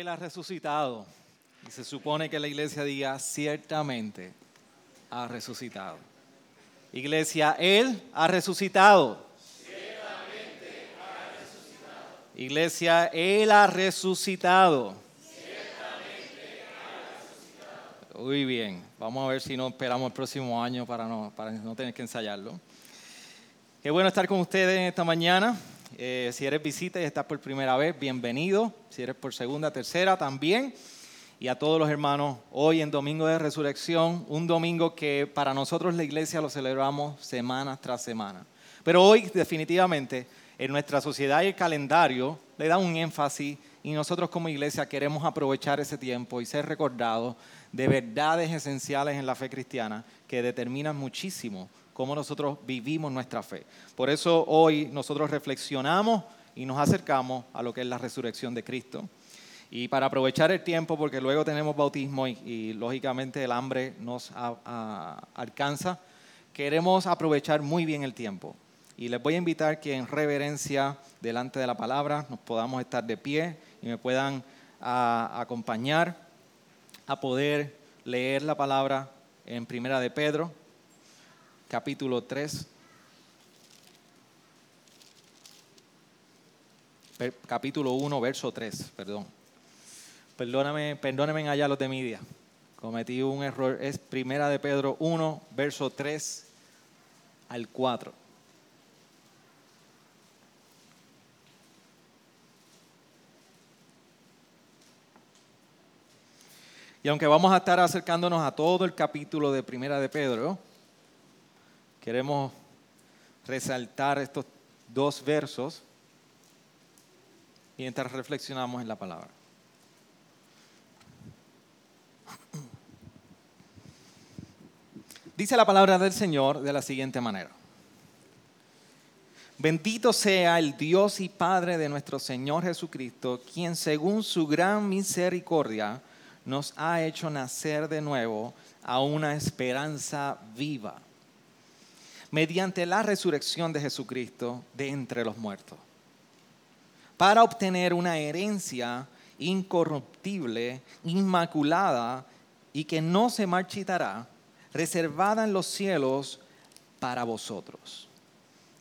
Él ha resucitado. Y se supone que la iglesia diga, ciertamente ha resucitado. Iglesia, Él ha resucitado. Ciertamente ha resucitado. Iglesia, Él ha resucitado. Ciertamente ha resucitado. Muy bien, vamos a ver si no esperamos el próximo año para no, para no tener que ensayarlo. Qué bueno estar con ustedes esta mañana. Eh, si eres visita y estás por primera vez, bienvenido. Si eres por segunda, tercera, también. Y a todos los hermanos, hoy en Domingo de Resurrección, un domingo que para nosotros la iglesia lo celebramos semana tras semana. Pero hoy definitivamente en nuestra sociedad y el calendario le da un énfasis y nosotros como iglesia queremos aprovechar ese tiempo y ser recordados de verdades esenciales en la fe cristiana que determinan muchísimo cómo nosotros vivimos nuestra fe. Por eso hoy nosotros reflexionamos y nos acercamos a lo que es la resurrección de Cristo. Y para aprovechar el tiempo, porque luego tenemos bautismo y, lógicamente el hambre nos alcanza, queremos aprovechar muy bien el tiempo. Y les voy a invitar que en reverencia delante de la palabra nos podamos estar de pie y me puedan acompañar a poder leer la palabra en Primera de Pedro, capítulo 3. Capítulo 1, verso 3, perdón. Perdóname, perdónenme allá los de media. Cometí un error. Es Primera de Pedro 1, verso 3 al 4. Y aunque vamos a estar acercándonos a todo el capítulo de Primera de Pedro, queremos resaltar estos dos versos mientras reflexionamos en la palabra. Dice la palabra del Señor de la siguiente manera. Bendito sea el Dios y Padre de nuestro Señor Jesucristo, quien según su gran misericordia nos ha hecho nacer de nuevo a una esperanza viva, mediante la resurrección de Jesucristo de entre los muertos, para obtener una herencia incorruptible, inmaculada y que no se marchitará, reservada en los cielos para vosotros.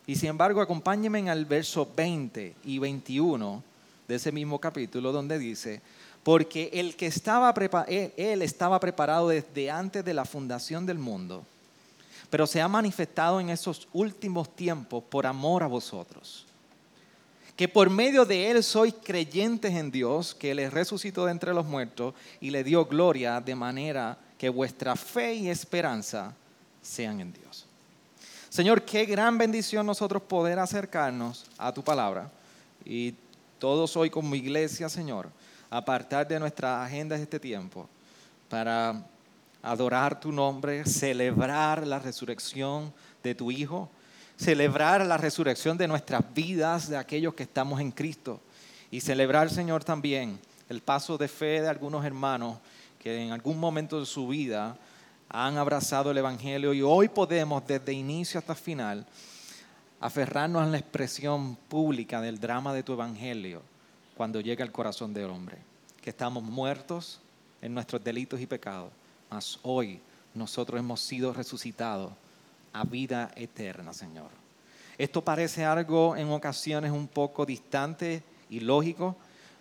Y sin embargo, acompáñenme al verso 20 y 21 de ese mismo capítulo donde dice, porque el que estaba él estaba preparado desde antes de la fundación del mundo, pero se ha manifestado en esos últimos tiempos por amor a vosotros. Que por medio de él sois creyentes en Dios, que les resucitó de entre los muertos y le dio gloria de manera que vuestra fe y esperanza sean en Dios. Señor, qué gran bendición nosotros poder acercarnos a tu palabra y todos hoy como iglesia, Señor, apartar de nuestra agenda este tiempo para adorar tu nombre, celebrar la resurrección de tu Hijo, celebrar la resurrección de nuestras vidas, de aquellos que estamos en Cristo, y celebrar, Señor, también el paso de fe de algunos hermanos que en algún momento de su vida han abrazado el Evangelio y hoy podemos, desde inicio hasta final, aferrarnos a la expresión pública del drama de tu Evangelio cuando llega al corazón del hombre, que estamos muertos en nuestros delitos y pecados, mas hoy nosotros hemos sido resucitados a vida eterna, Señor. Esto parece algo en ocasiones un poco distante y lógico,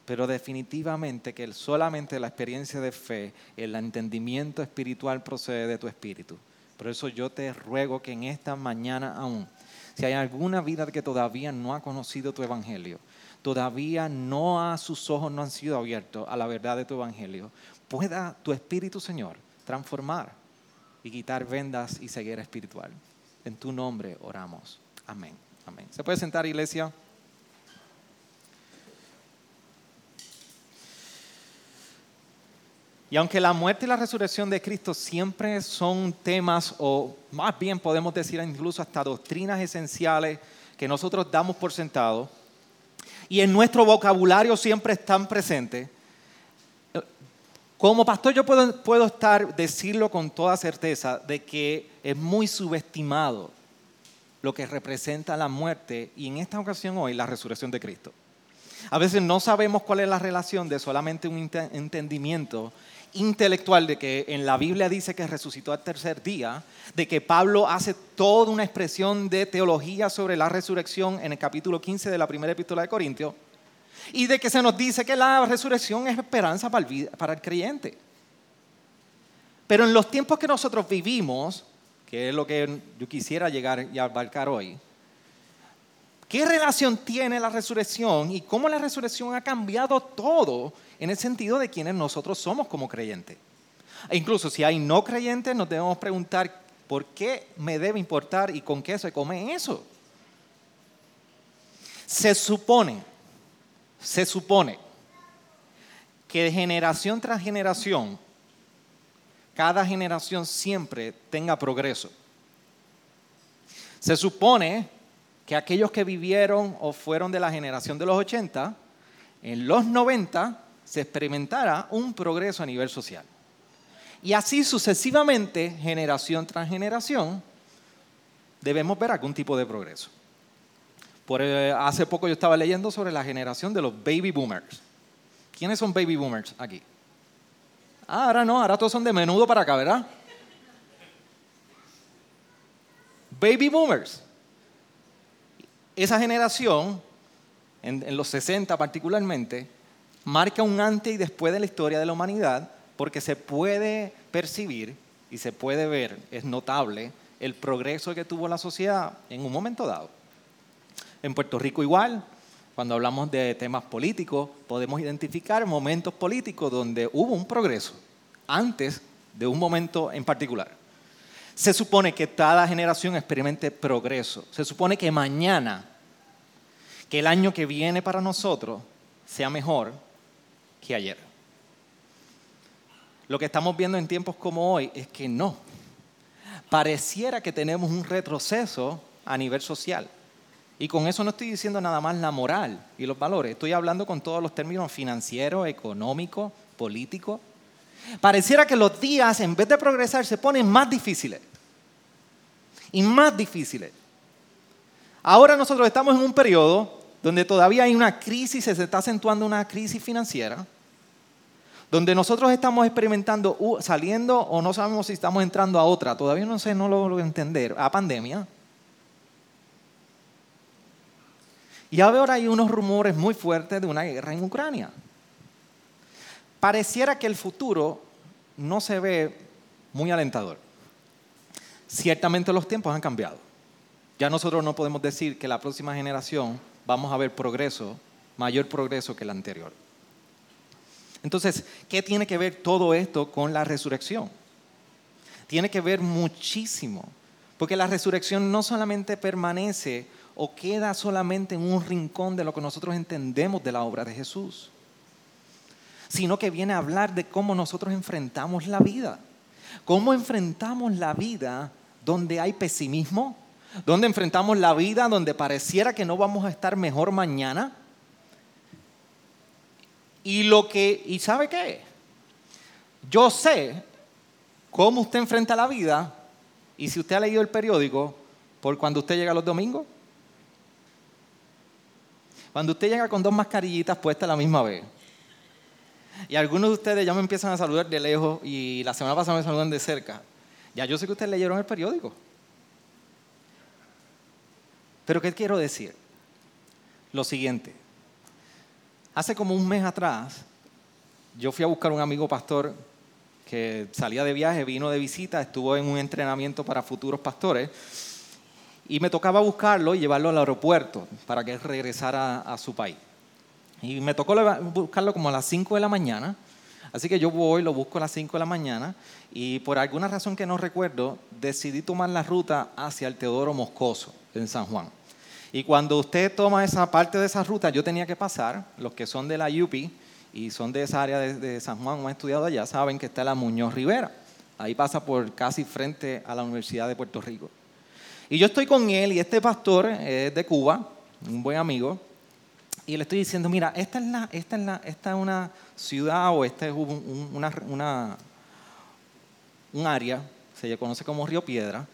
pero definitivamente que solamente la experiencia de fe, el entendimiento espiritual procede de tu espíritu. Por eso yo te ruego que en esta mañana aún, si hay alguna vida que todavía no ha conocido tu evangelio, todavía no ha, sus ojos no han sido abiertos a la verdad de tu evangelio, pueda tu espíritu, Señor, transformar y quitar vendas y ceguera espiritual. En tu nombre oramos. Amén. Amén. ¿Se puede sentar, iglesia? Y aunque la muerte y la resurrección de Cristo siempre son temas, o más bien podemos decir incluso hasta doctrinas esenciales que nosotros damos por sentado, y en nuestro vocabulario siempre están presentes, como pastor yo puedo, puedo estar, decirlo con toda certeza, de que es muy subestimado lo que representa la muerte y en esta ocasión hoy la resurrección de Cristo. A veces no sabemos cuál es la relación de solamente un entendimiento intelectual de que en la Biblia dice que resucitó al tercer día, de que Pablo hace toda una expresión de teología sobre la resurrección en el capítulo 15 de la primera epístola de Corintios, y de que se nos dice que la resurrección es esperanza para el, para el creyente. Pero en los tiempos que nosotros vivimos, que es lo que yo quisiera llegar y abarcar hoy, ¿qué relación tiene la resurrección y cómo la resurrección ha cambiado todo en el sentido de quienes nosotros somos como creyentes? E incluso si hay no creyentes, nos debemos preguntar, ¿por qué me debe importar y con qué se come eso? Se supone se supone que de generación tras generación, cada generación siempre tenga progreso. Se supone que aquellos que vivieron o fueron de la generación de los 80, en los 90 se experimentara un progreso a nivel social. Y así sucesivamente, generación tras generación, debemos ver algún tipo de progreso. Por, eh, hace poco yo estaba leyendo sobre la generación de los baby boomers. ¿Quiénes son baby boomers aquí? Ah, ahora no, ahora todos son de menudo para acá, ¿verdad? Baby boomers. Esa generación, en, los 60 particularmente, marca un antes y después de la historia de la humanidad porque se puede percibir y se puede ver, es notable, el progreso que tuvo la sociedad en un momento dado. En Puerto Rico igual, cuando hablamos de temas políticos, podemos identificar momentos políticos donde hubo un progreso antes de un momento en particular. Se supone que cada generación experimente progreso. Se supone que mañana, que el año que viene para nosotros, sea mejor que ayer. Lo que estamos viendo en tiempos como hoy es que no. Pareciera que tenemos un retroceso a nivel social. Y con eso no estoy diciendo nada más la moral y los valores, estoy hablando con todos los términos financieros, económicos, políticos. Pareciera que los días, en vez de progresar, se ponen más difíciles. Y más difíciles. Ahora nosotros estamos en un periodo donde todavía hay una crisis, se está acentuando una crisis financiera, donde nosotros estamos experimentando, saliendo o no sabemos si estamos entrando a otra, todavía no sé, no lo logro entender, a pandemia. Y ahora hay unos rumores muy fuertes de una guerra en Ucrania. Pareciera que el futuro no se ve muy alentador. Ciertamente los tiempos han cambiado. Ya nosotros no podemos decir que la próxima generación vamos a ver progreso, mayor progreso que la anterior. Entonces, ¿qué tiene que ver todo esto con la resurrección? Tiene que ver muchísimo, porque la resurrección no solamente permanece o queda solamente en un rincón de lo que nosotros entendemos de la obra de Jesús, sino que viene a hablar de cómo nosotros enfrentamos la vida, cómo enfrentamos la vida donde hay pesimismo, donde enfrentamos la vida donde pareciera que no vamos a estar mejor mañana. Y lo que, ¿y sabe qué? Yo sé cómo usted enfrenta la vida y si usted ha leído el periódico por cuando usted llega los domingos. Cuando usted llega con dos mascarillitas puestas a la misma vez, y algunos de ustedes ya me empiezan a saludar de lejos y la semana pasada me saludan de cerca, ya yo sé que ustedes leyeron el periódico. Pero ¿qué quiero decir? Lo siguiente. Hace como un mes atrás, yo fui a buscar un amigo pastor que salía de viaje, vino de visita, estuvo en un entrenamiento para futuros pastores y me tocaba buscarlo y llevarlo al aeropuerto para que regresara a, su país. Y me tocó buscarlo como a las 5 de la mañana. Así que yo voy, lo busco a las 5 de la mañana y por alguna razón que no recuerdo, decidí tomar la ruta hacia el Teodoro Moscoso en San Juan. Y cuando usted toma esa parte de esa ruta, yo tenía que pasar, los que son de la UPI y son de esa área de, de San Juan o han estudiado allá, saben que está la Muñoz Rivera. Ahí pasa por casi frente a la Universidad de Puerto Rico. Y yo estoy con él y este pastor es de Cuba, un buen amigo, y le estoy diciendo, mira, esta es, la, esta es, la, esta es una ciudad o esta es un, un- una, un área, se le conoce como Río Piedra,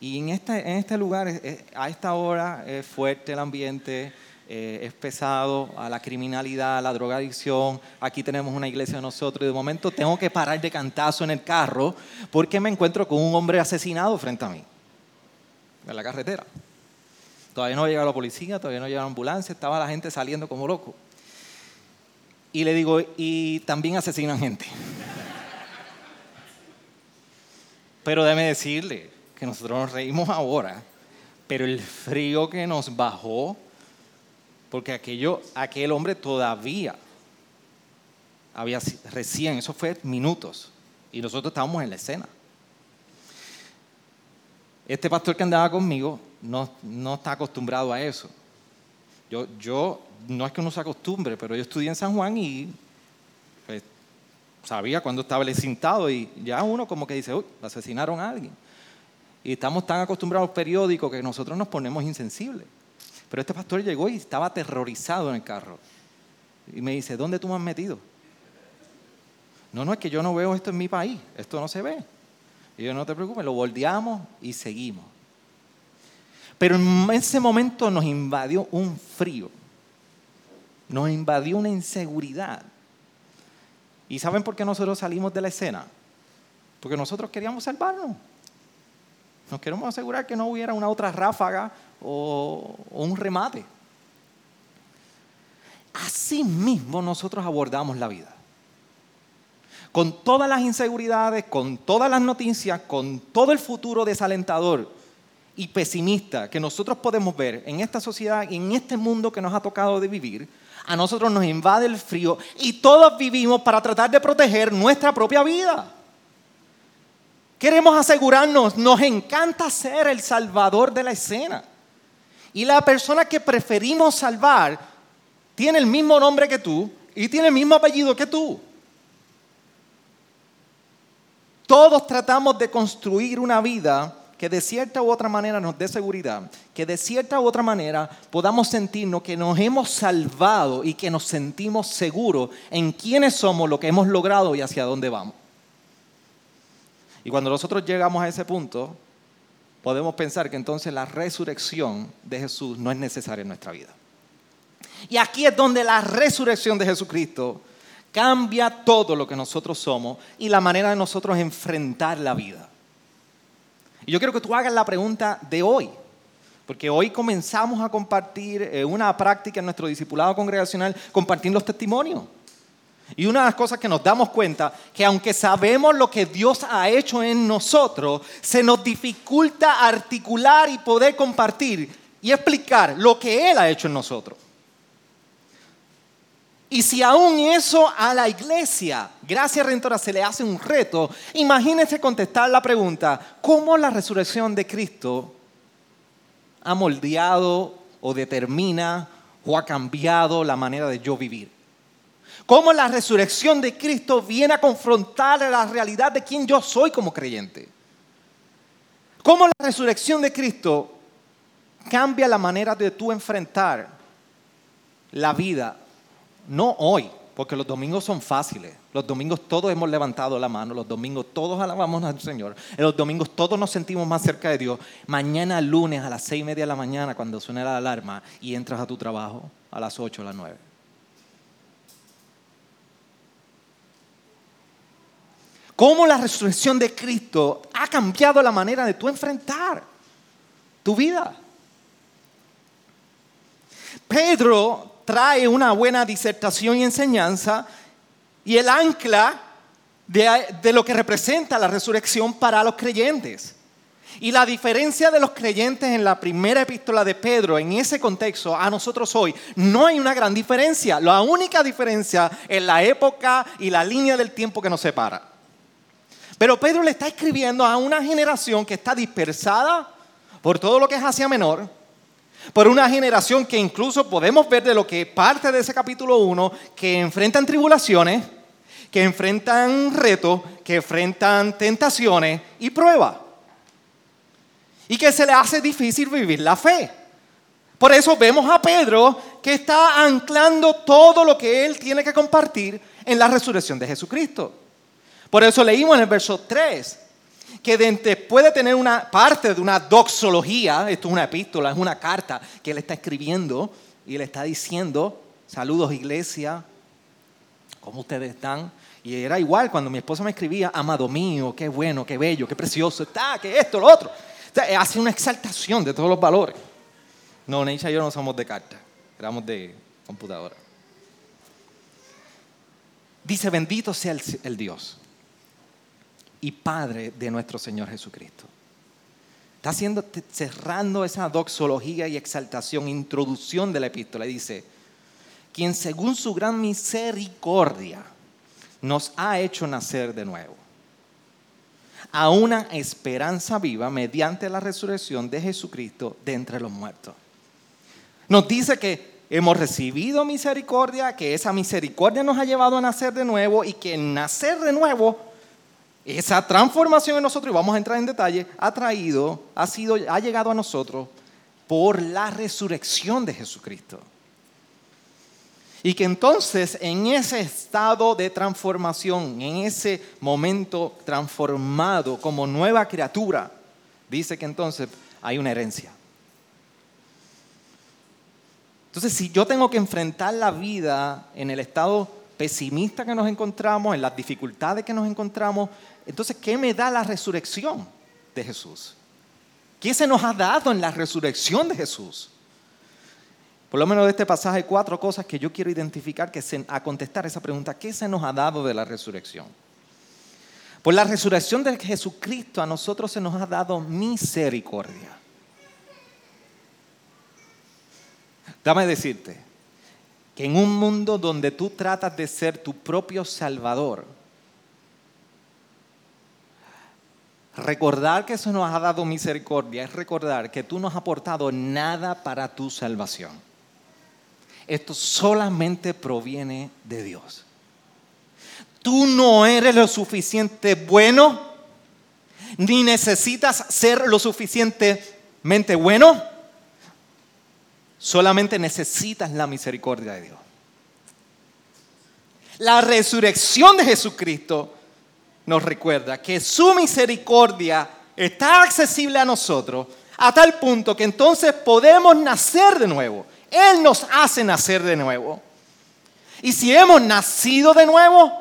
y en este, en este lugar, es- es- a esta hora, es fuerte el ambiente, eh, es pesado, a la criminalidad, a la drogadicción. Aquí tenemos una iglesia de nosotros y de momento tengo que parar de cantazo en el carro porque me encuentro con un hombre asesinado frente a mí, en la carretera. Todavía no llega la policía, todavía no llega la ambulancia, estaba la gente saliendo como loco. Y le digo, y también asesinan gente. Pero déjeme decirle que nosotros nos reímos ahora, pero el frío que nos bajó, porque aquello, aquel hombre todavía había recién, eso fue minutos, y nosotros estábamos en la escena. Este pastor que andaba conmigo no, no está acostumbrado a eso. Yo, yo, no es que uno se acostumbre, pero yo estudié en San Juan y pues, sabía cuando estaba el cintado y ya uno como que dice, uy, asesinaron a alguien. Y estamos tan acostumbrados al periódico que nosotros nos ponemos insensibles. Pero este pastor llegó y estaba aterrorizado en el carro. Y me dice, ¿dónde tú me has metido? No, no, es que yo no veo esto en mi país, esto no se ve. Y yo no te preocupes, lo volteamos y seguimos. Pero en ese momento nos invadió un frío, nos invadió una inseguridad. ¿Y saben por qué nosotros salimos de la escena? Porque nosotros queríamos salvarnos. Nos queremos asegurar que no hubiera una otra ráfaga o, o un remate. Así mismo nosotros abordamos la vida. Con todas las inseguridades, con todas las noticias, con todo el futuro desalentador y pesimista que nosotros podemos ver en esta sociedad y en este mundo que nos ha tocado de vivir, a nosotros nos invade el frío y todos vivimos para tratar de proteger nuestra propia vida. Queremos asegurarnos, nos encanta ser el salvador de la escena. Y la persona que preferimos salvar tiene el mismo nombre que tú y tiene el mismo apellido que tú. Todos tratamos de construir una vida que de cierta u otra manera nos dé seguridad, que de cierta u otra manera podamos sentirnos que nos hemos salvado y que nos sentimos seguros en quiénes somos, lo que hemos logrado y hacia dónde vamos. Y cuando nosotros llegamos a ese punto, podemos pensar que entonces la resurrección de Jesús no es necesaria en nuestra vida. Y aquí es donde la resurrección de Jesucristo cambia todo lo que nosotros somos y la manera de nosotros enfrentar la vida. Y yo quiero que tú hagas la pregunta de hoy, porque hoy comenzamos a compartir eh, una práctica en nuestro discipulado congregacional, compartir los testimonios. Y una de las cosas que nos damos cuenta, que aunque sabemos lo que Dios ha hecho en nosotros, se nos dificulta articular y poder compartir y explicar lo que Él ha hecho en nosotros. Y si aún eso a la iglesia, gracias Redentora, se le hace un reto, imagínense contestar la pregunta, ¿cómo la resurrección de Cristo ha moldeado o determina o ha cambiado la manera de yo vivir? ¿Cómo la resurrección de Cristo viene a confrontar la realidad de quién yo soy como creyente? ¿Cómo la resurrección de Cristo cambia la manera de tú enfrentar la vida no hoy, porque los domingos son fáciles. Los domingos todos hemos levantado la mano, los domingos todos alabamos al Señor, en los domingos todos nos sentimos más cerca de Dios. Mañana lunes a las seis y media de la mañana cuando suene la alarma y entras a tu trabajo a las ocho, a las nueve. ¿Cómo la resurrección de Cristo ha cambiado la manera de tú enfrentar tu vida? Pedro trae una buena disertación y enseñanza y el ancla de, lo que representa la resurrección para los creyentes. Y la diferencia de los creyentes en la primera epístola de Pedro, en ese contexto, a nosotros hoy, no hay una gran diferencia. La única diferencia es la época y la línea del tiempo que nos separa. Pero Pedro le está escribiendo a una generación que está dispersada por todo lo que es Asia Menor, por una generación que incluso podemos ver de lo que parte de ese capítulo 1, que enfrentan tribulaciones, que enfrentan retos, que enfrentan tentaciones y pruebas. Y que se le hace difícil vivir la fe. Por eso vemos a Pedro que está anclando todo lo que él tiene que compartir en la resurrección de Jesucristo. Por eso leímos en el verso 3 que después de tener una parte de una doxología, esto es una epístola, es una carta que él está escribiendo y le está diciendo, saludos iglesia, ¿cómo ustedes están? Y era igual cuando mi esposa me escribía, amado mío, qué bueno, qué bello, qué precioso está, qué esto, lo otro. O sea, hace una exaltación de todos los valores. No, Neisha y yo no somos de carta, éramos de computadora. Dice, bendito sea el Dios y Padre de nuestro Señor Jesucristo. Está haciendo, cerrando esa doxología y exaltación, introducción de la epístola. dice, quien según su gran misericordia nos ha hecho nacer de nuevo a una esperanza viva mediante la resurrección de Jesucristo de entre los muertos. Nos dice que hemos recibido misericordia, que esa misericordia nos ha llevado a nacer de nuevo y que nacer de nuevo esa transformación en nosotros, y vamos a entrar en detalle, ha traído, ha, sido, ha llegado a nosotros por la resurrección de Jesucristo. Y que entonces en ese estado de transformación, en ese momento transformado como nueva criatura, dice que entonces hay una herencia. Entonces, si yo tengo que enfrentar la vida en el estado pesimista que nos encontramos, en las dificultades que nos encontramos, entonces, ¿qué me da la resurrección de Jesús? ¿Qué se nos ha dado en la resurrección de Jesús? Por lo menos de este pasaje cuatro cosas que yo quiero identificar que a contestar esa pregunta, ¿qué se nos ha dado de la resurrección? Por la resurrección de Jesucristo a nosotros se nos ha dado misericordia. Dame decirte en un mundo donde tú tratas de ser tu propio salvador, Recordar que eso nos ha dado misericordia es recordar que tú no has aportado nada para tu salvación. Esto solamente proviene de Dios. Tú no eres lo suficiente bueno, ni necesitas ser lo suficientemente bueno. Solamente necesitas la misericordia de Dios. La resurrección de Jesucristo nos recuerda que su misericordia está accesible a nosotros a tal punto que entonces podemos nacer de nuevo. Él nos hace nacer de nuevo. Y si hemos nacido de nuevo,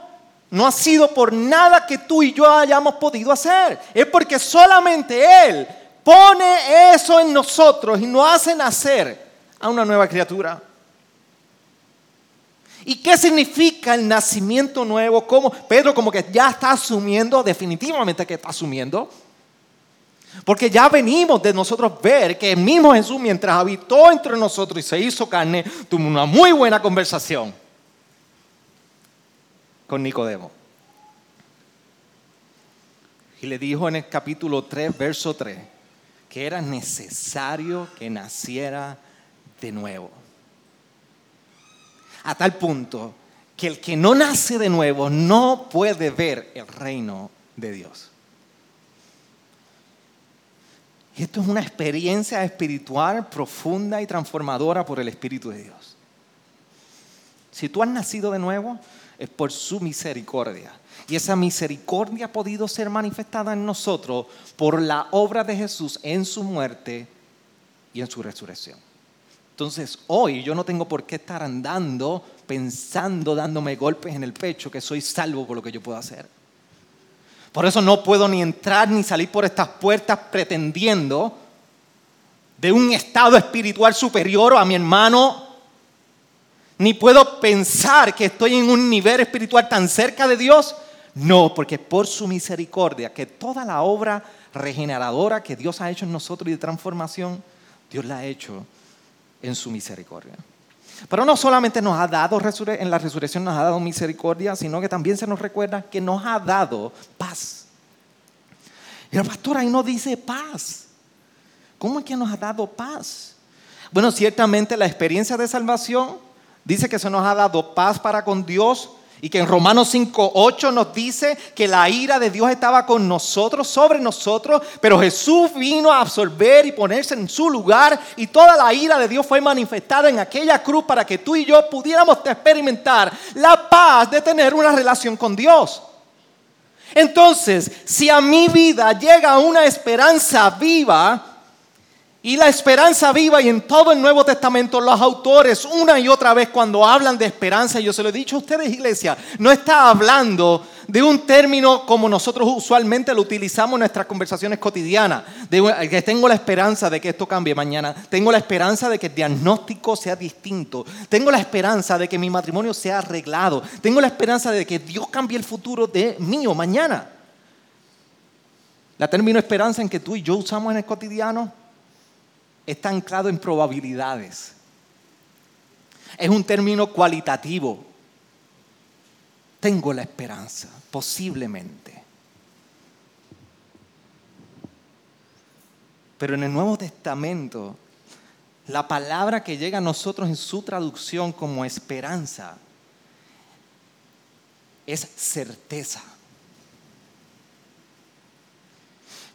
no ha sido por nada que tú y yo hayamos podido hacer. Es porque solamente Él pone eso en nosotros y nos hace nacer a una nueva criatura. ¿Y qué significa el nacimiento nuevo? ¿Cómo? Pedro como que ya está asumiendo, definitivamente que está asumiendo. Porque ya venimos de nosotros ver que el mismo Jesús mientras habitó entre nosotros y se hizo carne, tuvo una muy buena conversación con Nicodemo. Y le dijo en el capítulo 3, verso 3, que era necesario que naciera de nuevo a tal punto que el que no nace de nuevo no puede ver el reino de Dios. esto es una experiencia espiritual profunda y transformadora por el Espíritu de Dios. Si tú has nacido de nuevo, es por su misericordia. Y esa misericordia ha podido ser manifestada en nosotros por la obra de Jesús en su muerte y en su resurrección. Entonces hoy yo no tengo por qué estar andando pensando, dándome golpes en el pecho, que soy salvo por lo que yo puedo hacer. Por eso no puedo ni entrar ni salir por estas puertas pretendiendo de un estado espiritual superior a mi hermano, ni puedo pensar que estoy en un nivel espiritual tan cerca de Dios. No, porque por su misericordia, que toda la obra regeneradora que Dios ha hecho en nosotros y de transformación, Dios la ha hecho en su misericordia. Pero no solamente nos ha dado, en la resurrección nos ha dado misericordia, sino que también se nos recuerda que nos ha dado paz. Y el pastor ahí no dice paz. ¿Cómo es que nos ha dado paz? Bueno, ciertamente la experiencia de salvación dice que se nos ha dado paz para con Dios y que en Romanos 5.8 nos dice que la ira de Dios estaba con nosotros, sobre nosotros, pero Jesús vino a absorber y ponerse en su lugar y toda la ira de Dios fue manifestada en aquella cruz para que tú y yo pudiéramos experimentar la paz de tener una relación con Dios. Entonces, si a mi vida llega una esperanza viva, y la esperanza viva y en todo el Nuevo Testamento los autores una y otra vez cuando hablan de esperanza, yo se lo he dicho a ustedes iglesia, no está hablando de un término como nosotros usualmente lo utilizamos en nuestras conversaciones cotidianas, tengo la esperanza de que esto cambie mañana, tengo la esperanza de que el diagnóstico sea distinto, tengo la esperanza de que mi matrimonio sea arreglado, tengo la esperanza de que Dios cambie el futuro de mío mañana. La término esperanza en que tú y yo usamos en el cotidiano está anclado en probabilidades. Es un término cualitativo. Tengo la esperanza, posiblemente. Pero en el Nuevo Testamento, la palabra que llega a nosotros en su traducción como esperanza es certeza.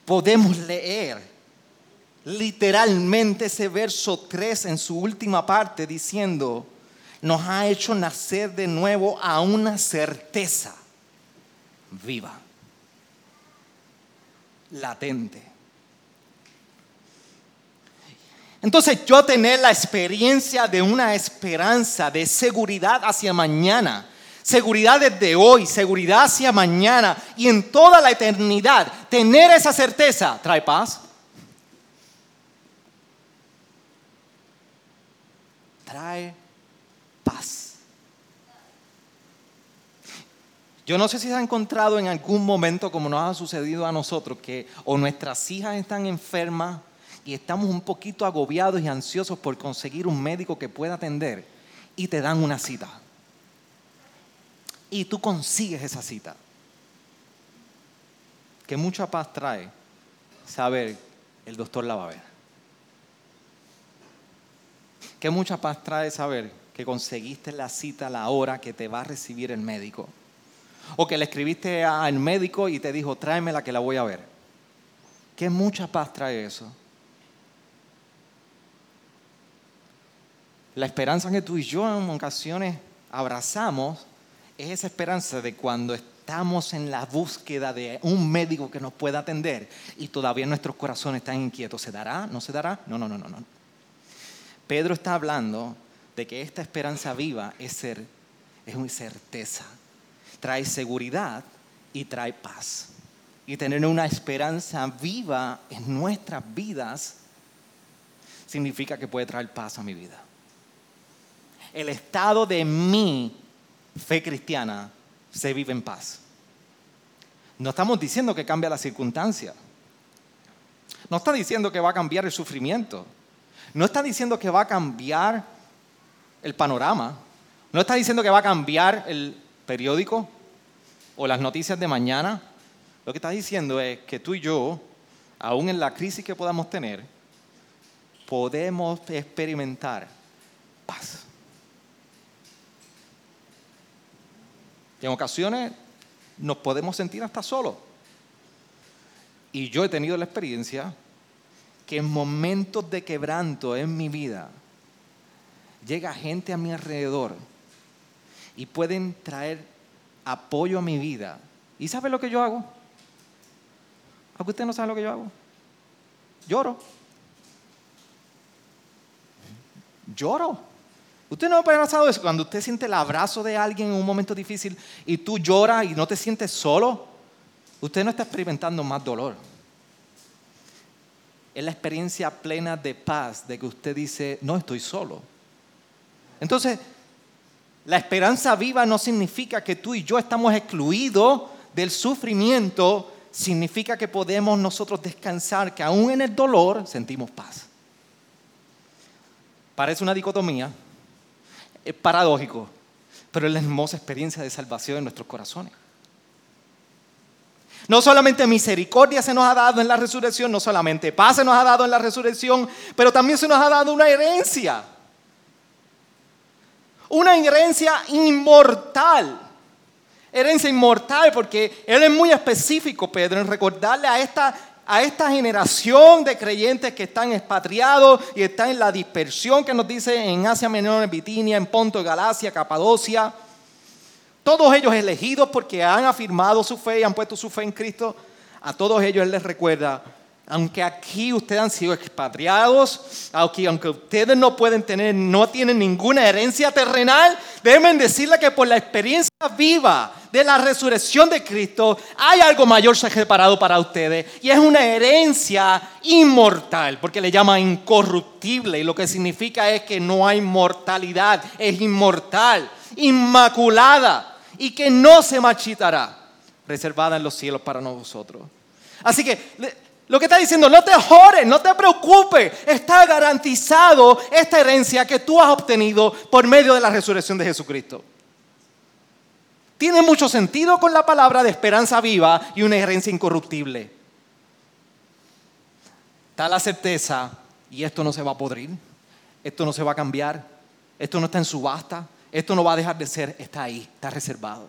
Podemos leer literalmente ese verso 3 en su última parte diciendo, nos ha hecho nacer de nuevo a una certeza viva, latente. Entonces yo tener la experiencia de una esperanza, de seguridad hacia mañana, seguridad desde hoy, seguridad hacia mañana y en toda la eternidad, tener esa certeza trae paz, trae paz. Yo no sé si se ha encontrado en algún momento, como nos ha sucedido a nosotros, que o nuestras hijas están enfermas y estamos un poquito agobiados y ansiosos por conseguir un médico que pueda atender y te dan una cita. Y tú consigues esa cita. Que mucha paz trae saber el doctor la va a ver. Qué mucha paz trae saber que conseguiste la cita a la hora que te va a recibir el médico. O que le escribiste al médico y te dijo, tráemela que la voy a ver. Qué mucha paz trae eso. La esperanza que tú y yo en ocasiones abrazamos es esa esperanza de cuando estamos en la búsqueda de un médico que nos pueda atender y todavía nuestros corazones están inquietos. ¿Se dará? ¿No se dará? No, no, no, no. no. Pedro está hablando de que esta esperanza viva es, ser, es una certeza, trae seguridad y trae paz. Y tener una esperanza viva en nuestras vidas significa que puede traer paz a mi vida. El estado de mi fe cristiana se vive en paz. No estamos diciendo que cambia la circunstancia. No está diciendo que va a cambiar el sufrimiento. No está diciendo que va a cambiar el panorama. No está diciendo que va a cambiar el periódico o las noticias de mañana. Lo que está diciendo es que tú y yo, aún en la crisis que podamos tener, podemos experimentar paz. Y en ocasiones nos podemos sentir hasta solos. Y yo he tenido la experiencia que en momentos de quebranto en mi vida llega gente a mi alrededor y pueden traer apoyo a mi vida. ¿Y sabe lo que yo hago? Aunque usted no sabe lo que yo hago. Lloro. Lloro. Usted no ha pasado eso cuando usted siente el abrazo de alguien en un momento difícil y tú lloras y no te sientes solo. Usted no está experimentando más dolor es la experiencia plena de paz de que usted dice, no estoy solo. Entonces, la esperanza viva no significa que tú y yo estamos excluidos del sufrimiento, significa que podemos nosotros descansar, que aún en el dolor sentimos paz. Parece una dicotomía, es paradójico, pero es la hermosa experiencia de salvación en nuestros corazones. No solamente misericordia se nos ha dado en la resurrección, no solamente paz se nos ha dado en la resurrección, pero también se nos ha dado una herencia. Una herencia inmortal. Herencia inmortal porque Él es muy específico, Pedro, en recordarle a esta, a esta generación de creyentes que están expatriados y están en la dispersión que nos dice en Asia Menor, en Bitinia, en Ponto, Galacia, Capadocia todos ellos elegidos porque han afirmado su fe y han puesto su fe en Cristo, a todos ellos Él les recuerda, aunque aquí ustedes han sido expatriados, aunque, aunque ustedes no pueden tener, no tienen ninguna herencia terrenal, deben decirle que por la experiencia viva de la resurrección de Cristo hay algo mayor separado para ustedes y es una herencia inmortal, porque le llama incorruptible y lo que significa es que no hay mortalidad, es inmortal, inmaculada y que no se marchitará, reservada en los cielos para nosotros. Así que lo que está diciendo, no te jores, no te preocupes, está garantizado esta herencia que tú has obtenido por medio de la resurrección de Jesucristo. Tiene mucho sentido con la palabra de esperanza viva y una herencia incorruptible. Está la certeza y esto no se va a podrir, esto no se va a cambiar, esto no está en subasta, esto no va a dejar de ser, está ahí, está reservado.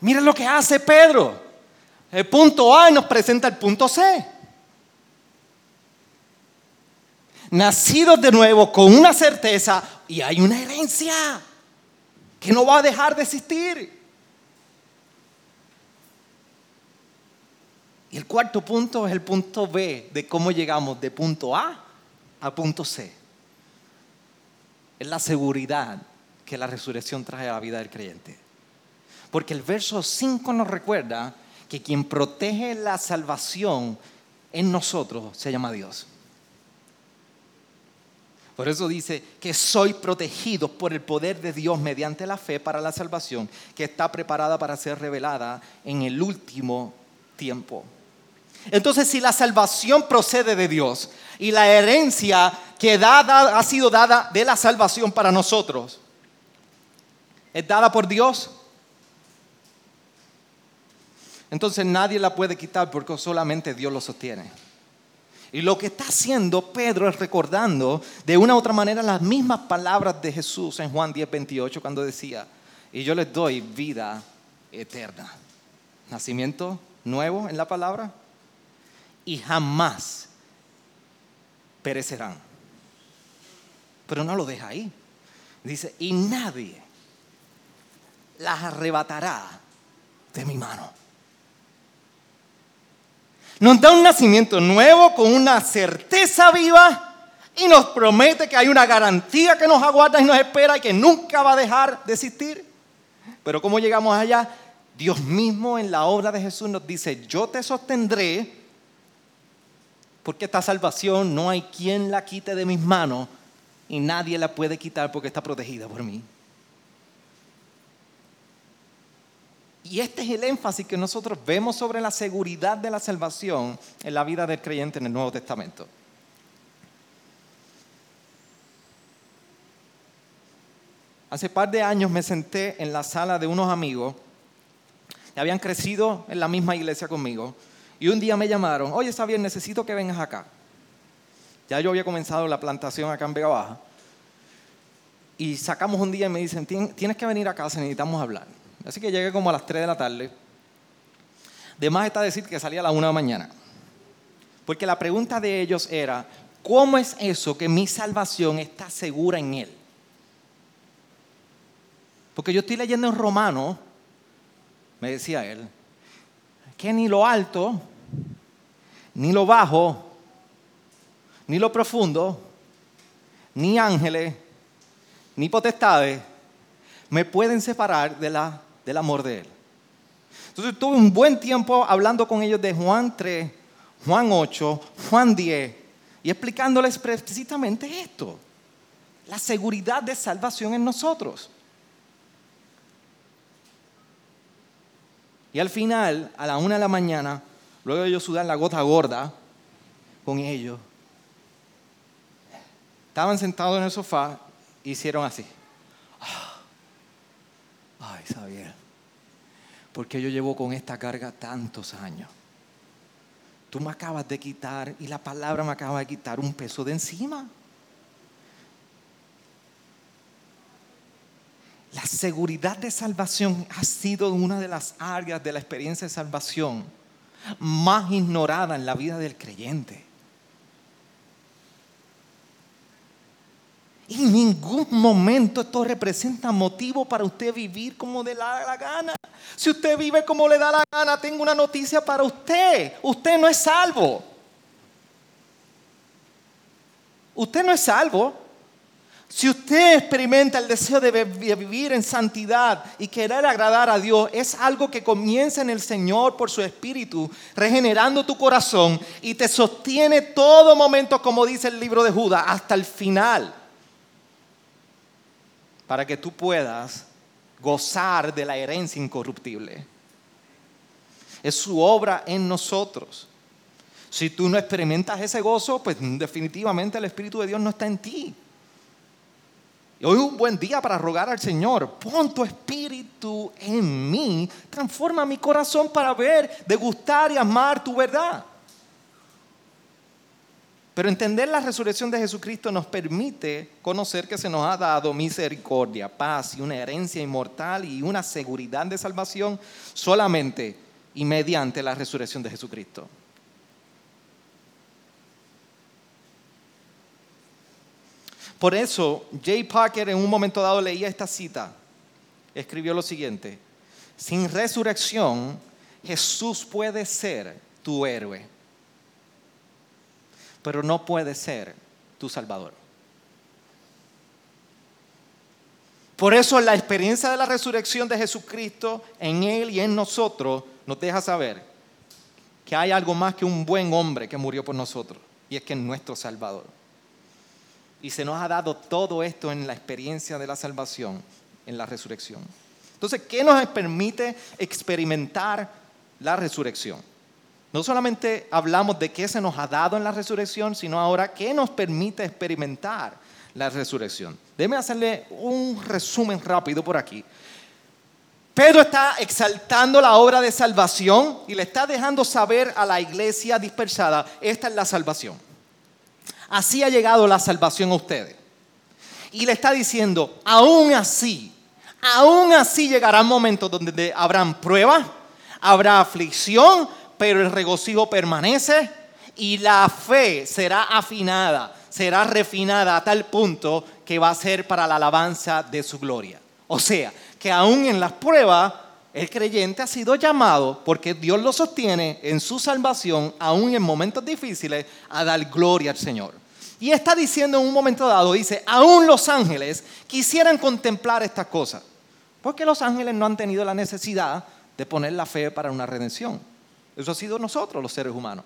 Miren lo que hace Pedro. El punto A nos presenta el punto C. Nacidos de nuevo con una certeza y hay una herencia que no va a dejar de existir. Y el cuarto punto es el punto B de cómo llegamos de punto A a punto C es la seguridad que la resurrección trae a la vida del creyente. Porque el verso 5 nos recuerda que quien protege la salvación en nosotros se llama Dios. Por eso dice que soy protegido por el poder de Dios mediante la fe para la salvación que está preparada para ser revelada en el último tiempo. Entonces, si la salvación procede de Dios y la herencia que ha sido dada de la salvación para nosotros es dada por Dios, entonces nadie la puede quitar porque solamente Dios lo sostiene. Y lo que está haciendo Pedro es recordando de una u otra manera las mismas palabras de Jesús en Juan 10, 28 cuando decía, y yo les doy vida eterna. Nacimiento nuevo en la palabra y jamás perecerán. Pero no lo deja ahí. Dice, y nadie las arrebatará de mi mano. Nos da un nacimiento nuevo con una certeza viva y nos promete que hay una garantía que nos aguarda y nos espera y que nunca va a dejar de existir. Pero ¿cómo llegamos allá? Dios mismo en la obra de Jesús nos dice, yo te sostendré porque esta salvación no hay quien la quite de mis manos y nadie la puede quitar porque está protegida por mí. Y este es el énfasis que nosotros vemos sobre la seguridad de la salvación en la vida del creyente en el Nuevo Testamento. Hace par de años me senté en la sala de unos amigos que habían crecido en la misma iglesia conmigo y un día me llamaron, oye Xavier, necesito que vengas acá. Ya yo había comenzado la plantación acá en Vega Baja. Y sacamos un día y me dicen, tienes que venir a casa, necesitamos hablar. Así que llegué como a las 3 de la tarde. De más está decir que salía a las 1 de la mañana. Porque la pregunta de ellos era, ¿cómo es eso que mi salvación está segura en Él? Porque yo estoy leyendo en Romano, me decía él, que ni lo alto, ni lo bajo, ni lo profundo, ni ángeles, ni potestades me pueden separar de la, del amor de Él. Entonces tuve un buen tiempo hablando con ellos de Juan 3, Juan 8, Juan 10 y explicándoles precisamente esto, la seguridad de salvación en nosotros. Y al final, a la una de la mañana, luego de yo sudar la gota gorda con ellos, estaban sentados en el sofá e hicieron así. Ay, Xavier, porque yo llevo con esta carga tantos años. Tú me acabas de quitar y la palabra me acaba de quitar un peso de encima. La seguridad de salvación ha sido una de las áreas de la experiencia de salvación más ignorada en la vida del creyente. En ningún momento esto representa motivo para usted vivir como le da la gana. Si usted vive como le da la gana, tengo una noticia para usted. Usted no es salvo. Usted no es salvo. Si usted experimenta el deseo de vivir en santidad y querer agradar a Dios, es algo que comienza en el Señor por su Espíritu, regenerando tu corazón y te sostiene todo momento, como dice el libro de Judas, hasta el final para que tú puedas gozar de la herencia incorruptible. Es su obra en nosotros. Si tú no experimentas ese gozo, pues definitivamente el Espíritu de Dios no está en ti. Hoy es un buen día para rogar al Señor, pon tu espíritu en mí, transforma mi corazón para ver, degustar y amar tu verdad. Pero entender la resurrección de Jesucristo nos permite conocer que se nos ha dado misericordia, paz y una herencia inmortal y una seguridad de salvación solamente y mediante la resurrección de Jesucristo. Por eso, Jay Parker en un momento dado leía esta cita, escribió lo siguiente, sin resurrección Jesús puede ser tu héroe pero no puede ser tu Salvador. Por eso la experiencia de la resurrección de Jesucristo en Él y en nosotros nos deja saber que hay algo más que un buen hombre que murió por nosotros, y es que es nuestro Salvador. Y se nos ha dado todo esto en la experiencia de la salvación, en la resurrección. Entonces, ¿qué nos permite experimentar la resurrección? No solamente hablamos de qué se nos ha dado en la resurrección, sino ahora qué nos permite experimentar la resurrección. Déjeme hacerle un resumen rápido por aquí. Pedro está exaltando la obra de salvación y le está dejando saber a la iglesia dispersada, esta es la salvación. Así ha llegado la salvación a ustedes. Y le está diciendo, aún así, aún así llegarán momentos donde habrán pruebas, habrá aflicción, pero el regocijo permanece y la fe será afinada, será refinada a tal punto que va a ser para la alabanza de su gloria. O sea, que aún en las pruebas, el creyente ha sido llamado, porque Dios lo sostiene en su salvación, aún en momentos difíciles, a dar gloria al Señor. Y está diciendo en un momento dado, dice, aún los ángeles quisieran contemplar estas cosas, porque los ángeles no han tenido la necesidad de poner la fe para una redención. Eso ha sido nosotros los seres humanos.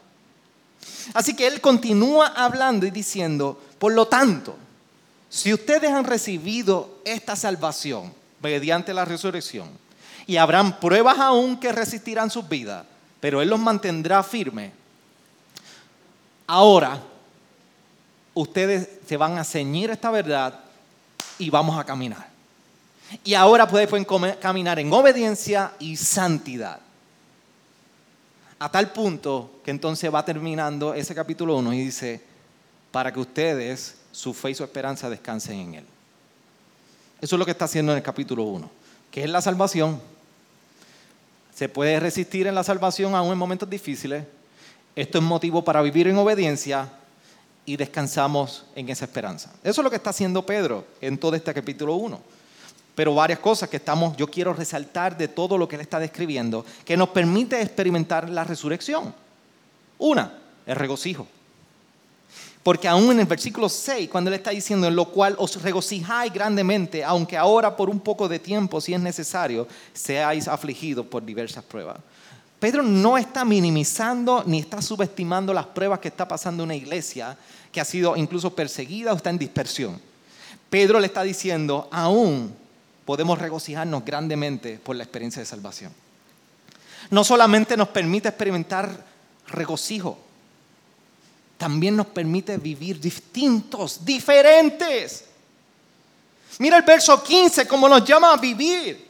Así que él continúa hablando y diciendo, por lo tanto, si ustedes han recibido esta salvación mediante la resurrección, y habrán pruebas aún que resistirán sus vidas, pero Él los mantendrá firmes. Ahora, ustedes se van a ceñir esta verdad y vamos a caminar. Y ahora pueden caminar en obediencia y santidad. A tal punto que entonces va terminando ese capítulo 1 y dice, para que ustedes, su fe y su esperanza descansen en Él. Eso es lo que está haciendo en el capítulo 1, que es la salvación. Se puede resistir en la salvación aún en momentos difíciles. Esto es motivo para vivir en obediencia y descansamos en esa esperanza. Eso es lo que está haciendo Pedro en todo este capítulo 1 pero varias cosas que estamos, yo quiero resaltar de todo lo que él está describiendo, que nos permite experimentar la resurrección. Una, el regocijo. Porque aún en el versículo 6, cuando él está diciendo, en lo cual os regocijáis grandemente, aunque ahora por un poco de tiempo, si es necesario, seáis afligidos por diversas pruebas. Pedro no está minimizando ni está subestimando las pruebas que está pasando una iglesia que ha sido incluso perseguida o está en dispersión. Pedro le está diciendo, aún podemos regocijarnos grandemente por la experiencia de salvación. No solamente nos permite experimentar regocijo, también nos permite vivir distintos, diferentes. Mira el verso 15, cómo nos llama a vivir.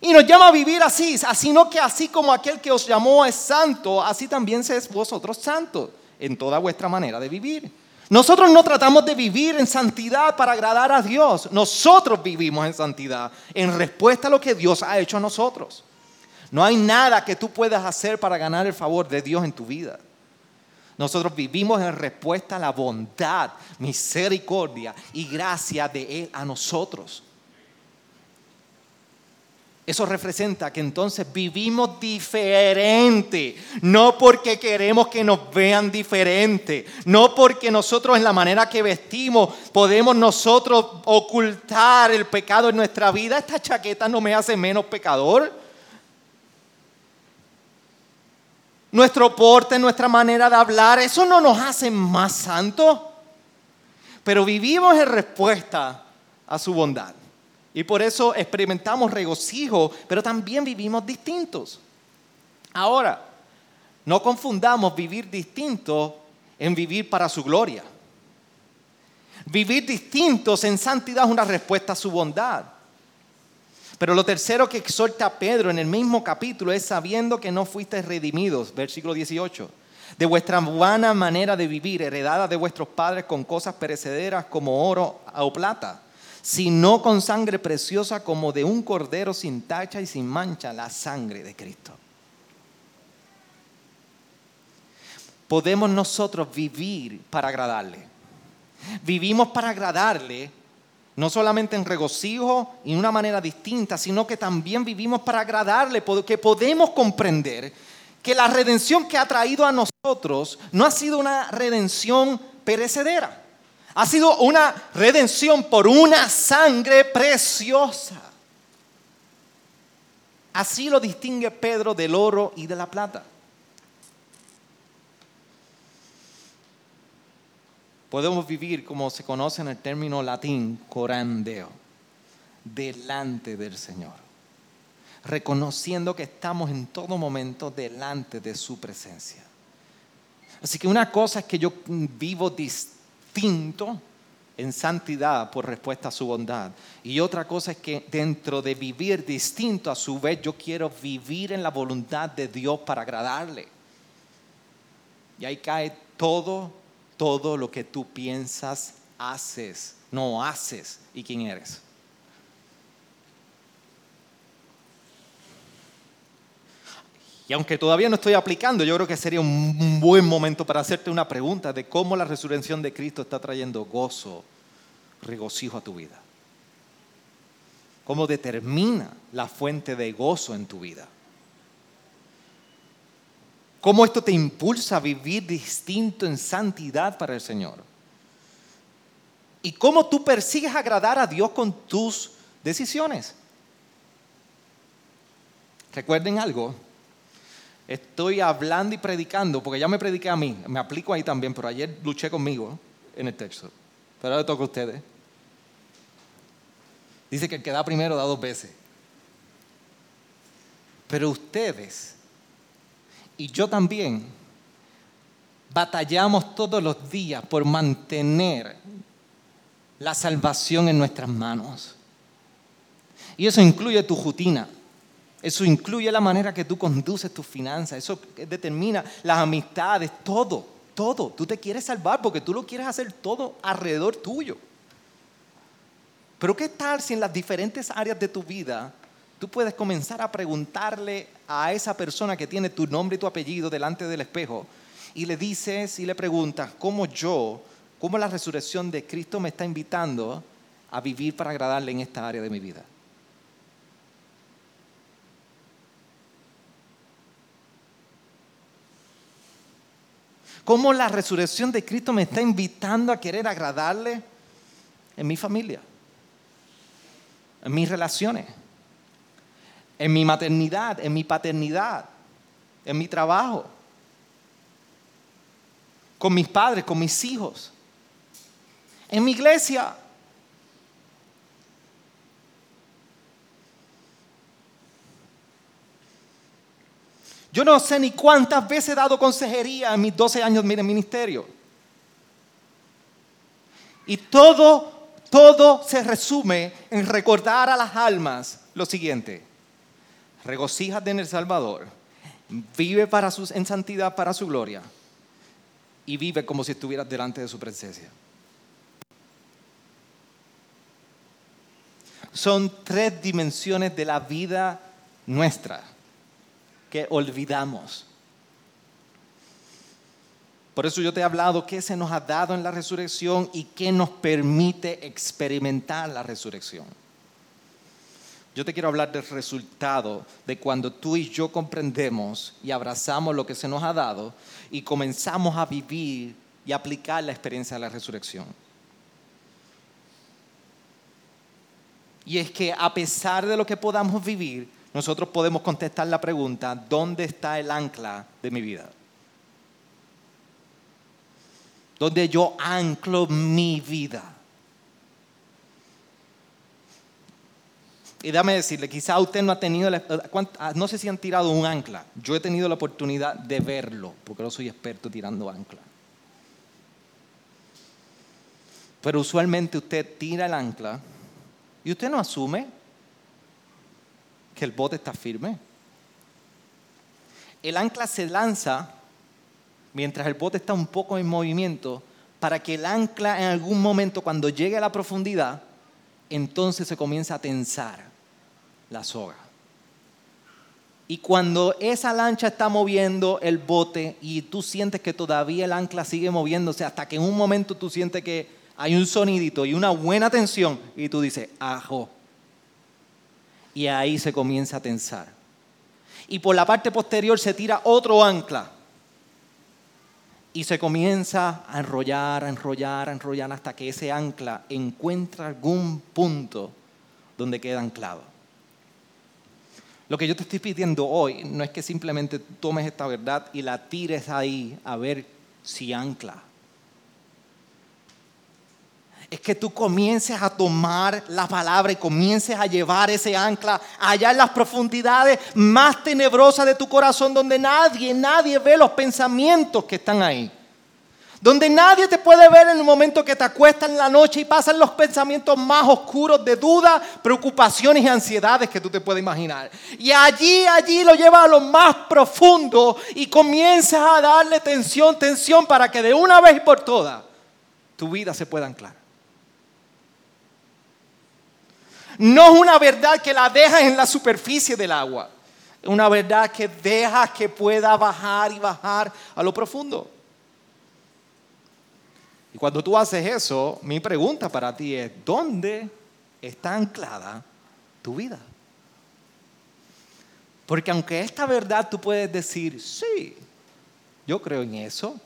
Y nos llama a vivir así, sino que así como aquel que os llamó es santo, así también seáis vosotros santos en toda vuestra manera de vivir. Nosotros no tratamos de vivir en santidad para agradar a Dios. Nosotros vivimos en santidad en respuesta a lo que Dios ha hecho a nosotros. No hay nada que tú puedas hacer para ganar el favor de Dios en tu vida. Nosotros vivimos en respuesta a la bondad, misericordia y gracia de Él a nosotros. Eso representa que entonces vivimos diferente, no porque queremos que nos vean diferente, no porque nosotros en la manera que vestimos podemos nosotros ocultar el pecado en nuestra vida. Esta chaqueta no me hace menos pecador. Nuestro porte, nuestra manera de hablar, eso no nos hace más santos, pero vivimos en respuesta a su bondad. Y por eso experimentamos regocijo, pero también vivimos distintos. Ahora, no confundamos vivir distinto en vivir para su gloria. Vivir distintos en santidad es una respuesta a su bondad. Pero lo tercero que exhorta Pedro en el mismo capítulo es sabiendo que no fuisteis redimidos, versículo 18, de vuestra vana manera de vivir, heredada de vuestros padres con cosas perecederas como oro o plata sino con sangre preciosa como de un cordero sin tacha y sin mancha, la sangre de Cristo. Podemos nosotros vivir para agradarle. Vivimos para agradarle, no solamente en regocijo y de una manera distinta, sino que también vivimos para agradarle, porque podemos comprender que la redención que ha traído a nosotros no ha sido una redención perecedera. Ha sido una redención por una sangre preciosa. Así lo distingue Pedro del oro y de la plata. Podemos vivir, como se conoce en el término latín, corandeo, delante del Señor, reconociendo que estamos en todo momento delante de su presencia. Así que una cosa es que yo vivo distinto distinto en santidad por respuesta a su bondad. Y otra cosa es que dentro de vivir distinto, a su vez yo quiero vivir en la voluntad de Dios para agradarle. Y ahí cae todo, todo lo que tú piensas, haces, no haces y quién eres. Y aunque todavía no estoy aplicando, yo creo que sería un buen momento para hacerte una pregunta de cómo la resurrección de Cristo está trayendo gozo, regocijo a tu vida. Cómo determina la fuente de gozo en tu vida. Cómo esto te impulsa a vivir distinto en santidad para el Señor. Y cómo tú persigues agradar a Dios con tus decisiones. Recuerden algo, estoy hablando y predicando, porque ya me prediqué a mí, me aplico ahí también, pero ayer luché conmigo en el texto. Pero ahora le toca a ustedes. Dice que el que da primero da dos veces. Pero ustedes y yo también batallamos todos los días por mantener la salvación en nuestras manos. Y eso incluye tu rutina eso incluye la manera que tú conduces tus finanzas. Eso determina las amistades, todo, todo. Tú te quieres salvar porque tú lo quieres hacer todo alrededor tuyo. Pero ¿qué tal si en las diferentes áreas de tu vida tú puedes comenzar a preguntarle a esa persona que tiene tu nombre y tu apellido delante del espejo y le dices y le preguntas cómo yo, cómo la resurrección de Cristo me está invitando a vivir para agradarle en esta área de mi vida? Cómo la resurrección de Cristo me está invitando a querer agradarle en mi familia, en mis relaciones, en mi maternidad, en mi paternidad, en mi trabajo, con mis padres, con mis hijos, en mi iglesia. Yo no sé ni cuántas veces he dado consejería en mis 12 años de ministerio. Y todo, todo se resume en recordar a las almas lo siguiente. regocíjate en el Salvador, vive para sus, en santidad para su gloria y vive como si estuvieras delante de su presencia. Son tres dimensiones de la vida nuestra que olvidamos. Por eso yo te he hablado qué se nos ha dado en la resurrección y qué nos permite experimentar la resurrección. Yo te quiero hablar del resultado de cuando tú y yo comprendemos y abrazamos lo que se nos ha dado y comenzamos a vivir y aplicar la experiencia de la resurrección. Y es que a pesar de lo que podamos vivir, nosotros podemos contestar la pregunta, ¿dónde está el ancla de mi vida? ¿Dónde yo anclo mi vida? Y déjame decirle, quizá usted no ha tenido, ah, no sé si han tirado un ancla. Yo he tenido la oportunidad de verlo, porque no soy experto tirando ancla. Pero usualmente usted tira el ancla y usted no asume el bote está firme. El ancla se lanza mientras el bote está un poco en movimiento para que el ancla en algún momento cuando llegue a la profundidad, entonces se comienza a tensar la soga. Y cuando esa lancha está moviendo el bote y tú sientes que todavía el ancla sigue moviéndose hasta que en un momento tú sientes que hay un sonidito y una buena tensión y tú dices, ajo. Y ahí se comienza a tensar. Y por la parte posterior se tira otro ancla. Y se comienza a enrollar, a enrollar, a enrollar hasta que ese ancla encuentra algún punto donde queda anclado. Lo que yo te estoy pidiendo hoy no es que simplemente tomes esta verdad y la tires ahí a ver si ancla es que tú comiences a tomar la palabra y comiences a llevar ese ancla allá en las profundidades más tenebrosas de tu corazón, donde nadie, nadie ve los pensamientos que están ahí. Donde nadie te puede ver en el momento que te acuestas en la noche y pasan los pensamientos más oscuros de duda, preocupaciones y ansiedades que tú te puedes imaginar. Y allí, allí lo llevas a lo más profundo y comienzas a darle tensión, tensión para que de una vez y por todas tu vida se pueda anclar. No es una verdad que la dejas en la superficie del agua. Es una verdad que dejas que pueda bajar y bajar a lo profundo. Y cuando tú haces eso, mi pregunta para ti es, ¿dónde está anclada tu vida? Porque aunque esta verdad tú puedes decir, sí, yo creo en eso,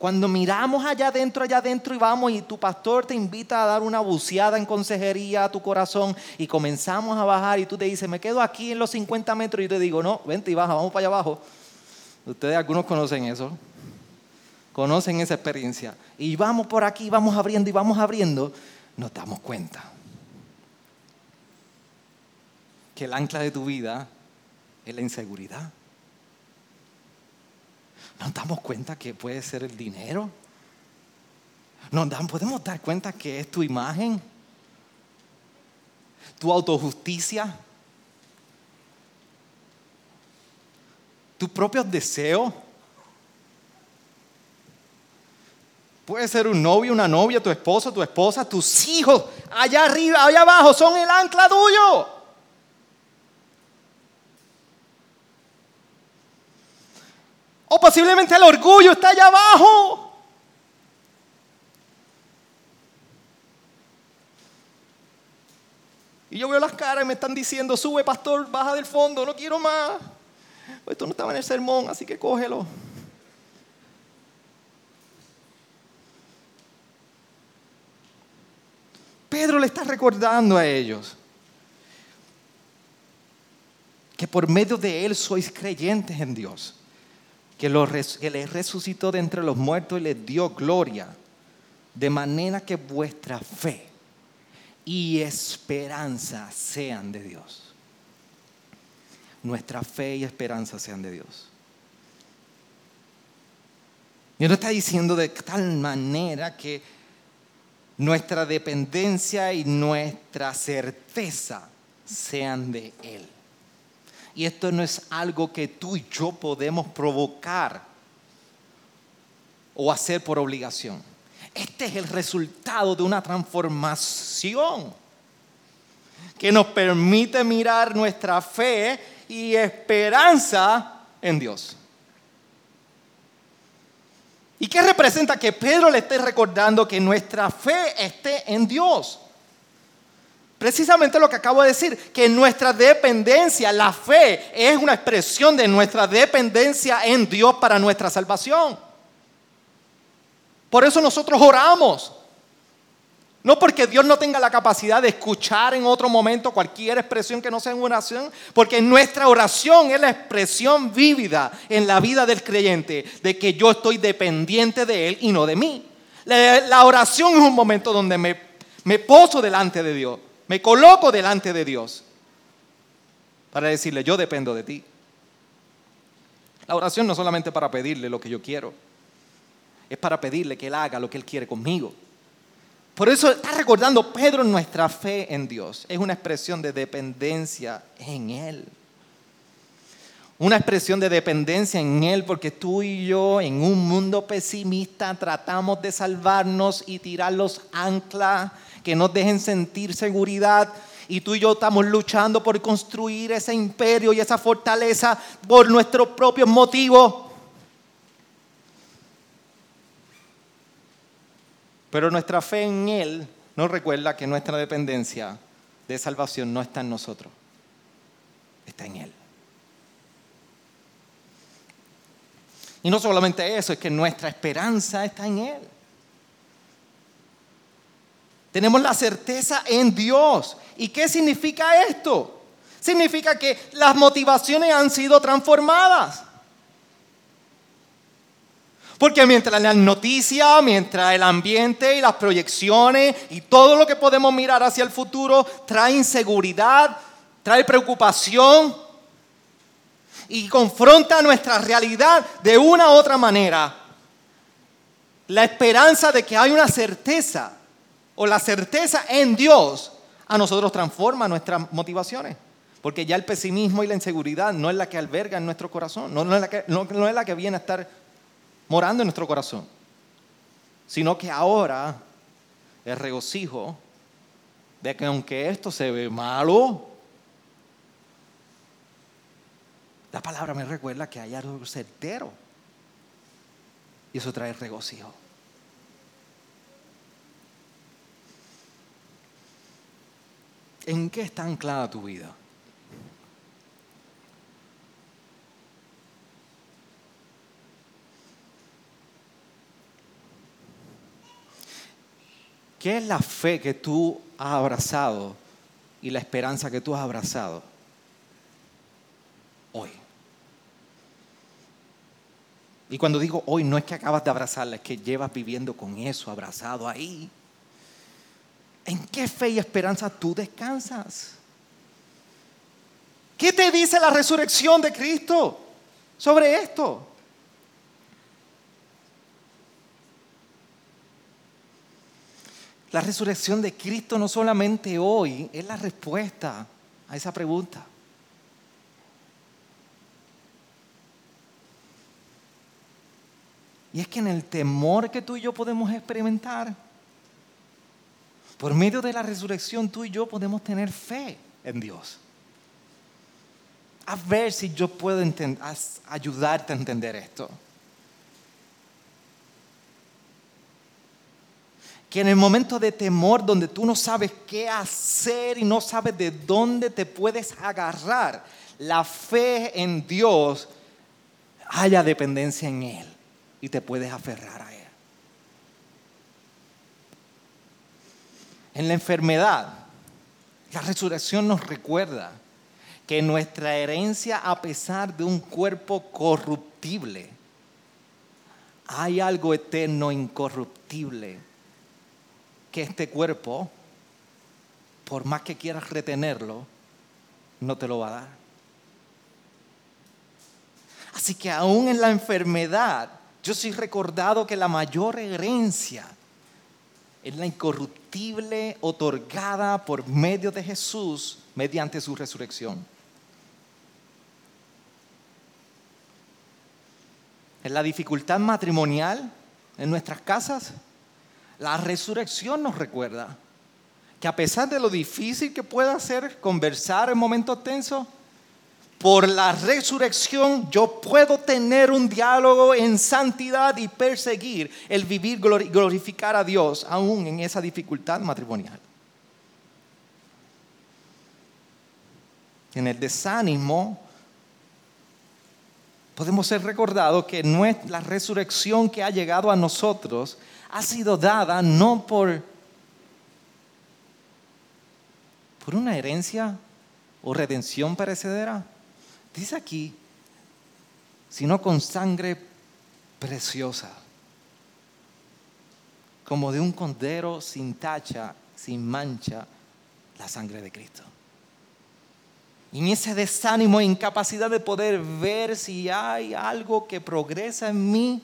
cuando miramos allá adentro, allá adentro y vamos y tu pastor te invita a dar una buceada en consejería a tu corazón y comenzamos a bajar y tú te dices, me quedo aquí en los 50 metros y yo te digo, no, vente y baja, vamos para allá abajo. Ustedes algunos conocen eso, conocen esa experiencia. Y vamos por aquí, vamos abriendo y vamos abriendo, nos damos cuenta que el ancla de tu vida es la inseguridad nos damos cuenta que puede ser el dinero. Nos podemos dar cuenta que es tu imagen, tu autojusticia, tus propios deseos. Puede ser un novio, una novia, tu esposo, tu esposa, tus hijos, allá arriba, allá abajo, son el ancla tuyo. O posiblemente el orgullo está allá abajo. Y yo veo las caras y me están diciendo, sube pastor, baja del fondo, no quiero más. Esto no estaba en el sermón, así que cógelo. Pedro le está recordando a ellos que por medio de él sois creyentes en Dios que, lo, les resucitó de entre los muertos y les dio gloria, de manera que vuestra fe y esperanza sean de Dios. Nuestra fe y esperanza sean de Dios. Y no está diciendo de tal manera que nuestra dependencia y nuestra certeza sean de Él. Y esto no es algo que tú y yo podemos provocar o hacer por obligación. Este es el resultado de una transformación que nos permite mirar nuestra fe y esperanza en Dios. ¿Y qué representa que Pedro le esté recordando que nuestra fe esté en Dios? Precisamente lo que acabo de decir, que nuestra dependencia, la fe, es una expresión de nuestra dependencia en Dios para nuestra salvación. Por eso nosotros oramos. No porque Dios no tenga la capacidad de escuchar en otro momento cualquier expresión que no sea en oración, porque nuestra oración es la expresión vívida en la vida del creyente de que yo estoy dependiente de Él y no de mí. La, oración es un momento donde me, me poso delante de Dios, me coloco delante de Dios para decirle, yo dependo de ti. La oración no es solamente para pedirle lo que yo quiero, es para pedirle que Él haga lo que Él quiere conmigo. Por eso está recordando Pedro nuestra fe en Dios. Es una expresión de dependencia en Él. Una expresión de dependencia en Él porque tú y yo en un mundo pesimista tratamos de salvarnos y tirar los anclas que nos dejen sentir seguridad. Y tú y yo estamos luchando por construir ese imperio y esa fortaleza por nuestros propios motivos. Pero nuestra fe en Él nos recuerda que nuestra dependencia de salvación no está en nosotros, está en Él. Y no solamente eso, es que nuestra esperanza está en Él. Tenemos la certeza en Dios. ¿Y qué significa esto? Significa que las motivaciones han sido transformadas. Porque mientras las noticias, mientras el ambiente y las proyecciones y todo lo que podemos mirar hacia el futuro trae inseguridad, trae preocupación y confronta nuestra realidad de una u otra manera, la esperanza de que hay una certeza o la certeza en Dios a nosotros transforma nuestras motivaciones. Porque ya el pesimismo y la inseguridad no es la que alberga en nuestro corazón, no, es, la que, no es la que viene a estar morando en nuestro corazón, sino que ahora el regocijo de que aunque esto se ve malo, la palabra me recuerda que hay algo certero. Y eso trae regocijo. ¿En qué está anclada tu vida? ¿Qué es la fe que tú has abrazado y la esperanza que tú has abrazado hoy? Y cuando digo hoy, no es que acabas de abrazarla, es que llevas viviendo con eso, abrazado ahí. ¿En qué fe y esperanza tú descansas? ¿Qué te dice la resurrección de Cristo sobre esto? La resurrección de Cristo no solamente hoy es la respuesta a esa pregunta. Y es que en el temor que tú y yo podemos experimentar, por medio de la resurrección tú y yo podemos tener fe en Dios. A ver si yo puedo ayudarte a entender esto. que en el momento de temor donde tú no sabes qué hacer y no sabes de dónde te puedes agarrar, la fe en Dios haya dependencia en Él y te puedes aferrar a Él. En la enfermedad, la resurrección nos recuerda que nuestra herencia, a pesar de un cuerpo corruptible, hay algo eterno, incorruptible que este cuerpo, por más que quieras retenerlo, no te lo va a dar. Así que aún en la enfermedad, yo soy recordado que la mayor herencia es la incorruptible otorgada por medio de Jesús mediante su resurrección. En la dificultad matrimonial en nuestras casas, la resurrección nos recuerda que a pesar de lo difícil que pueda ser conversar en momentos tensos, por la resurrección yo puedo tener un diálogo en santidad y perseguir el vivir, glorificar a Dios aún en esa dificultad matrimonial. En el desánimo podemos ser recordados que la resurrección que ha llegado a nosotros ha sido dada no por, por una herencia o redención perecedera, dice aquí, sino con sangre preciosa, como de un cordero sin tacha, sin mancha, la sangre de Cristo. Y en ese desánimo e incapacidad de poder ver si hay algo que progresa en mí,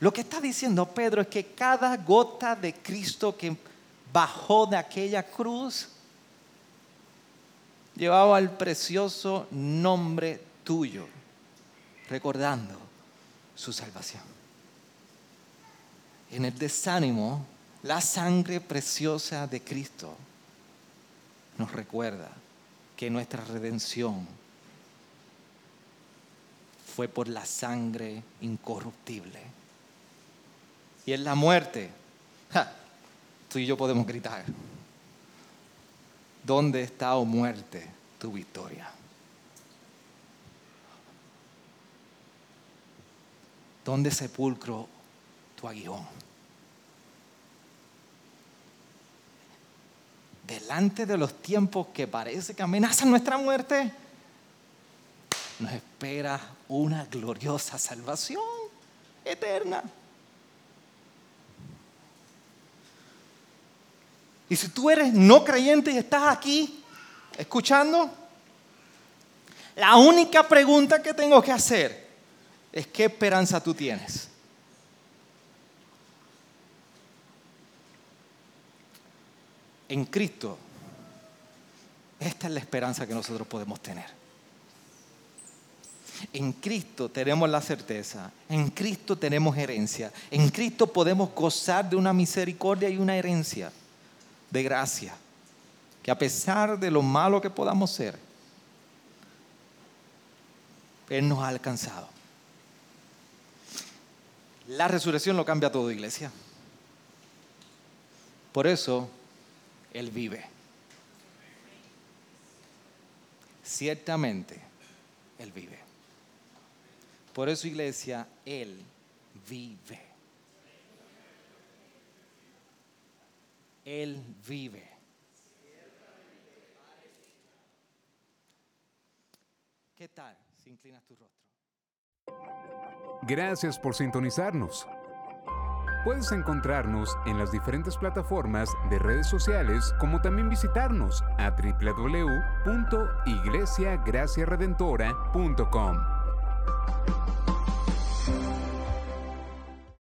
lo que está diciendo Pedro es que cada gota de Cristo que bajó de aquella cruz llevaba el precioso nombre tuyo, recordando su salvación. En el desánimo, la sangre preciosa de Cristo nos recuerda que nuestra redención fue por la sangre incorruptible. Y en la muerte, tú y yo podemos gritar, ¿dónde está, oh muerte, tu victoria? ¿Dónde sepulcro tu aguijón? Delante de los tiempos que parece que amenazan nuestra muerte, nos espera una gloriosa salvación eterna. Y si tú eres no creyente y estás aquí escuchando, la única pregunta que tengo que hacer es qué esperanza tú tienes. En Cristo, esta es la esperanza que nosotros podemos tener. En Cristo tenemos la certeza, en Cristo tenemos herencia, en Cristo podemos gozar de una misericordia y una herencia de gracia, que a pesar de lo malo que podamos ser, Él nos ha alcanzado. La resurrección lo cambia todo, iglesia. Por eso, Él vive. Ciertamente, Él vive. Por eso, iglesia, Él vive. Él vive. ¿Qué tal si inclinas tu rostro? Gracias por sintonizarnos. Puedes encontrarnos en las diferentes plataformas de redes sociales, como también visitarnos a www.iglesiagraciaredentora.com.